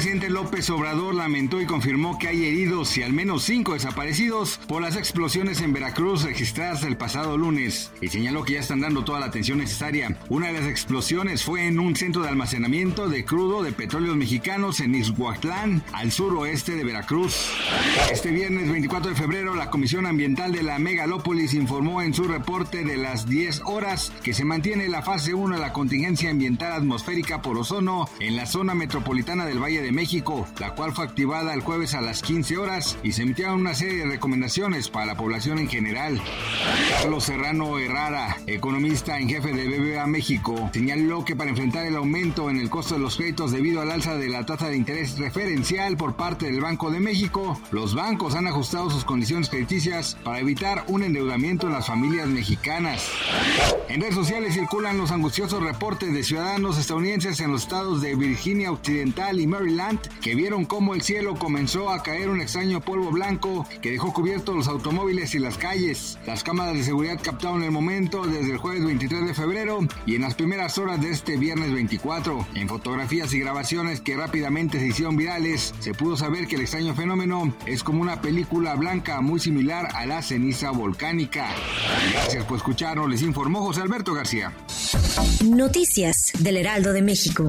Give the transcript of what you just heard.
Presidente López Obrador lamentó y confirmó que hay heridos y al menos cinco desaparecidos por las explosiones en Veracruz registradas el pasado lunes y señaló que ya están dando toda la atención necesaria. Una de las explosiones fue en un centro de almacenamiento de crudo de petróleos mexicanos en Ixhuatlán, al suroeste de Veracruz. Este viernes 24 de febrero, la Comisión Ambiental de la Megalópolis informó en su reporte de las 10 horas que se mantiene la fase 1 de la contingencia ambiental atmosférica por ozono en la zona metropolitana del Valle de México, la cual fue activada el jueves a las 15 horas y se emitieron una serie de recomendaciones para la población en general. Carlos Serrano Herrara, economista en jefe de BBVA México, señaló que para enfrentar el aumento en el costo de los créditos debido al alza de la tasa de interés referencial por parte del Banco de México, los bancos han ajustado sus condiciones crediticias para evitar un endeudamiento en las familias mexicanas. En redes sociales circulan los angustiosos reportes de ciudadanos estadounidenses en los estados de Virginia Occidental y Maryland que vieron cómo el cielo comenzó a caer un extraño polvo blanco que dejó cubiertos los automóviles y las calles. Las cámaras de seguridad captaron el momento desde el jueves 23 de febrero y en las primeras horas de este viernes 24. En fotografías y grabaciones que rápidamente se hicieron virales, se pudo saber que el extraño fenómeno es como una película blanca muy similar a la ceniza volcánica. Gracias por escucharnos, les informó José Alberto García. Noticias del Heraldo de México.